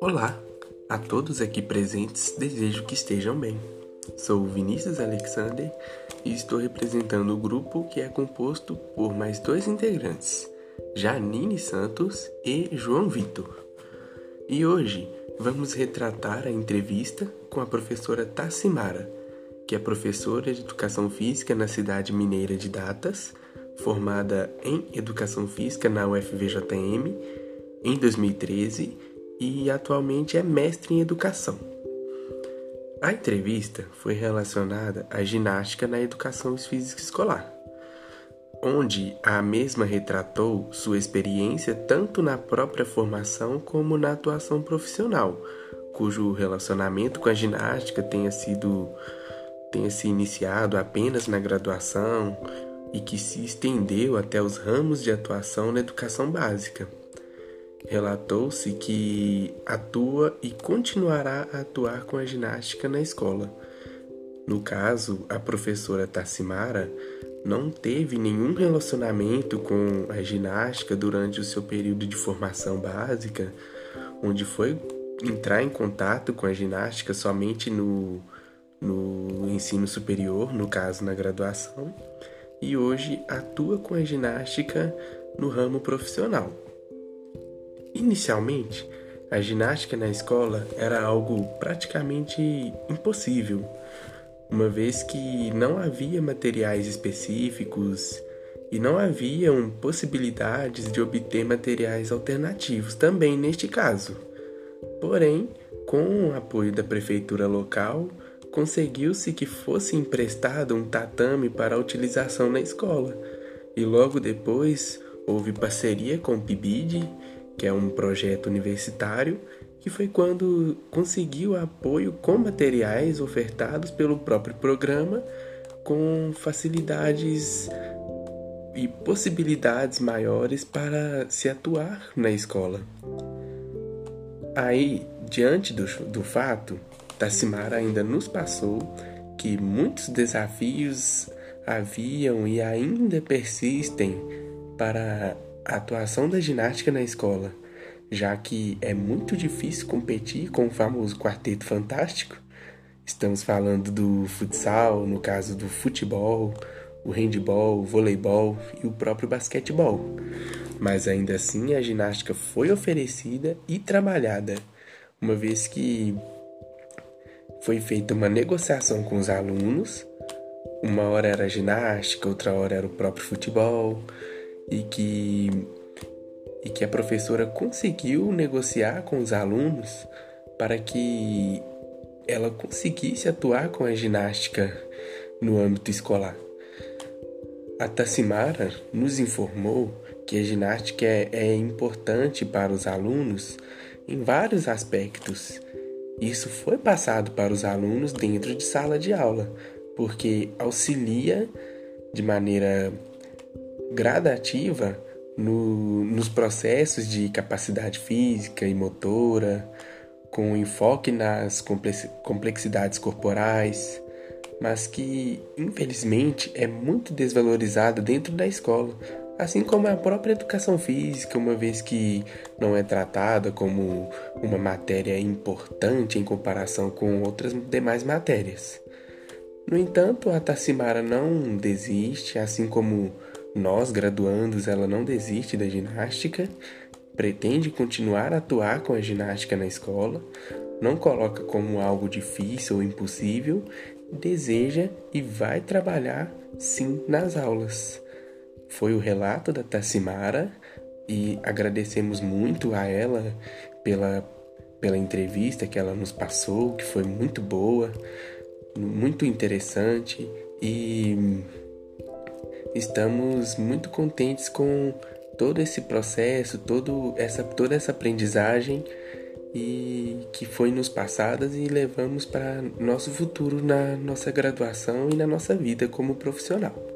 Olá, a todos aqui presentes desejo que estejam bem. Sou Vinícius Alexander e estou representando o grupo que é composto por mais dois integrantes, Janine Santos e João Vitor. E hoje vamos retratar a entrevista com a professora Tassimara, que é professora de Educação Física na cidade mineira de Datas, formada em Educação Física na UFVJM em 2013 e atualmente é mestre em educação. A entrevista foi relacionada à ginástica na educação física escolar, onde a mesma retratou sua experiência tanto na própria formação como na atuação profissional, cujo relacionamento com a ginástica tenha sido tenha se iniciado apenas na graduação e que se estendeu até os ramos de atuação na educação básica. Relatou-se que atua e continuará a atuar com a ginástica na escola. No caso, a professora Tassimara não teve nenhum relacionamento com a ginástica durante o seu período de formação básica, onde foi entrar em contato com a ginástica somente no, no ensino superior, no caso na graduação, e hoje atua com a ginástica no ramo profissional. Inicialmente, a ginástica na escola era algo praticamente impossível, uma vez que não havia materiais específicos e não haviam possibilidades de obter materiais alternativos também neste caso. Porém, com o apoio da prefeitura local, conseguiu-se que fosse emprestado um tatame para utilização na escola, e logo depois houve parceria com o PIBID que é um projeto universitário, que foi quando conseguiu apoio com materiais ofertados pelo próprio programa, com facilidades e possibilidades maiores para se atuar na escola. Aí, diante do, do fato, Tassimara ainda nos passou que muitos desafios haviam e ainda persistem para a atuação da ginástica na escola, já que é muito difícil competir com o famoso quarteto fantástico. Estamos falando do futsal, no caso do futebol, o handball, o voleibol e o próprio basquetebol. Mas ainda assim a ginástica foi oferecida e trabalhada, uma vez que foi feita uma negociação com os alunos. Uma hora era ginástica, outra hora era o próprio futebol, e que e que a professora conseguiu negociar com os alunos para que ela conseguisse atuar com a ginástica no âmbito escolar. A Tassimara nos informou que a ginástica é, é importante para os alunos em vários aspectos. Isso foi passado para os alunos dentro de sala de aula, porque auxilia de maneira gradativa no, nos processos de capacidade física e motora, com enfoque nas complexidades corporais, mas que infelizmente é muito desvalorizada dentro da escola, assim como a própria educação física, uma vez que não é tratada como uma matéria importante em comparação com outras demais matérias. No entanto, a Tassimara não desiste, assim como nós, graduandos, ela não desiste da ginástica, pretende continuar a atuar com a ginástica na escola, não coloca como algo difícil ou impossível, deseja e vai trabalhar sim nas aulas. Foi o relato da Tassimara e agradecemos muito a ela pela, pela entrevista que ela nos passou, que foi muito boa, muito interessante e estamos muito contentes com todo esse processo, todo essa, toda essa aprendizagem e que foi nos passadas e levamos para nosso futuro na nossa graduação e na nossa vida como profissional.